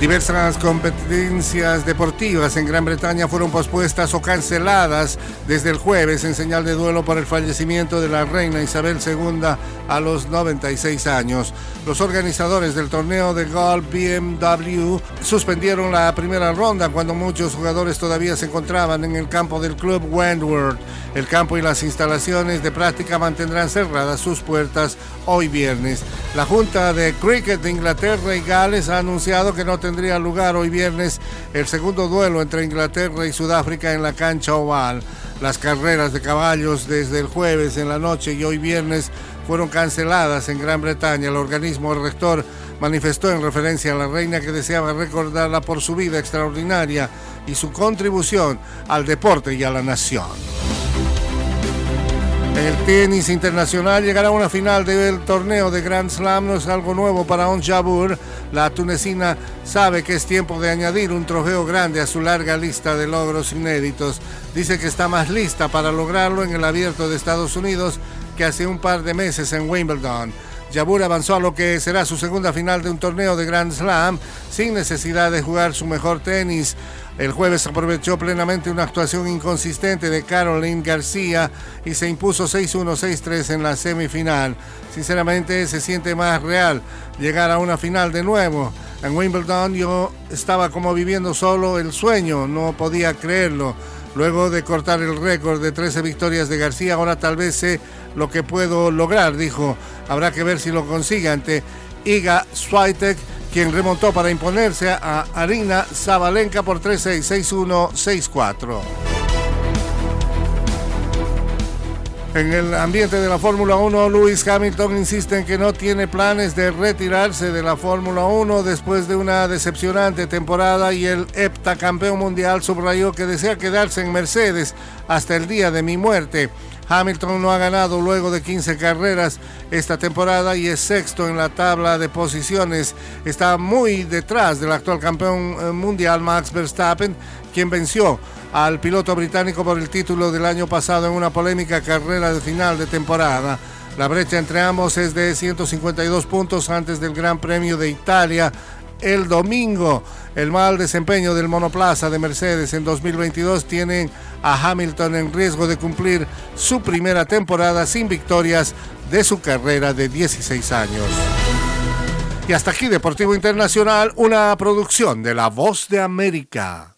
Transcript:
Diversas competencias deportivas en Gran Bretaña fueron pospuestas o canceladas desde el jueves en señal de duelo por el fallecimiento de la reina Isabel II a los 96 años. Los organizadores del torneo de golf BMW suspendieron la primera ronda cuando muchos jugadores todavía se encontraban en el campo del club Wentworth. El campo y las instalaciones de práctica mantendrán cerradas sus puertas hoy viernes. La Junta de Cricket de Inglaterra y Gales ha anunciado que no tendría lugar hoy viernes el segundo duelo entre Inglaterra y Sudáfrica en la cancha oval. Las carreras de caballos desde el jueves en la noche y hoy viernes fueron canceladas en Gran Bretaña. El organismo rector manifestó en referencia a la reina que deseaba recordarla por su vida extraordinaria y su contribución al deporte y a la nación. El tenis internacional llegará una final del torneo de Grand Slam, no es algo nuevo para On Jabeur. La tunecina sabe que es tiempo de añadir un trofeo grande a su larga lista de logros inéditos. Dice que está más lista para lograrlo en el abierto de Estados Unidos que hace un par de meses en Wimbledon. Jabur avanzó a lo que será su segunda final de un torneo de Grand Slam sin necesidad de jugar su mejor tenis. El jueves aprovechó plenamente una actuación inconsistente de Caroline García y se impuso 6-1, 6-3 en la semifinal. Sinceramente se siente más real llegar a una final de nuevo. En Wimbledon yo estaba como viviendo solo el sueño, no podía creerlo. Luego de cortar el récord de 13 victorias de García, ahora tal vez sé lo que puedo lograr, dijo. Habrá que ver si lo consigue ante Iga Swiatek quien remontó para imponerse a Arina Zabalenka por 3-6, 6-1, 6-4. En el ambiente de la Fórmula 1, Lewis Hamilton insiste en que no tiene planes de retirarse de la Fórmula 1 después de una decepcionante temporada y el heptacampeón mundial subrayó que desea quedarse en Mercedes hasta el día de mi muerte. Hamilton no ha ganado luego de 15 carreras esta temporada y es sexto en la tabla de posiciones. Está muy detrás del actual campeón eh, mundial Max Verstappen, quien venció al piloto británico por el título del año pasado en una polémica carrera de final de temporada. La brecha entre ambos es de 152 puntos antes del Gran Premio de Italia el domingo. El mal desempeño del monoplaza de Mercedes en 2022 tiene a Hamilton en riesgo de cumplir su primera temporada sin victorias de su carrera de 16 años. Y hasta aquí Deportivo Internacional, una producción de La Voz de América.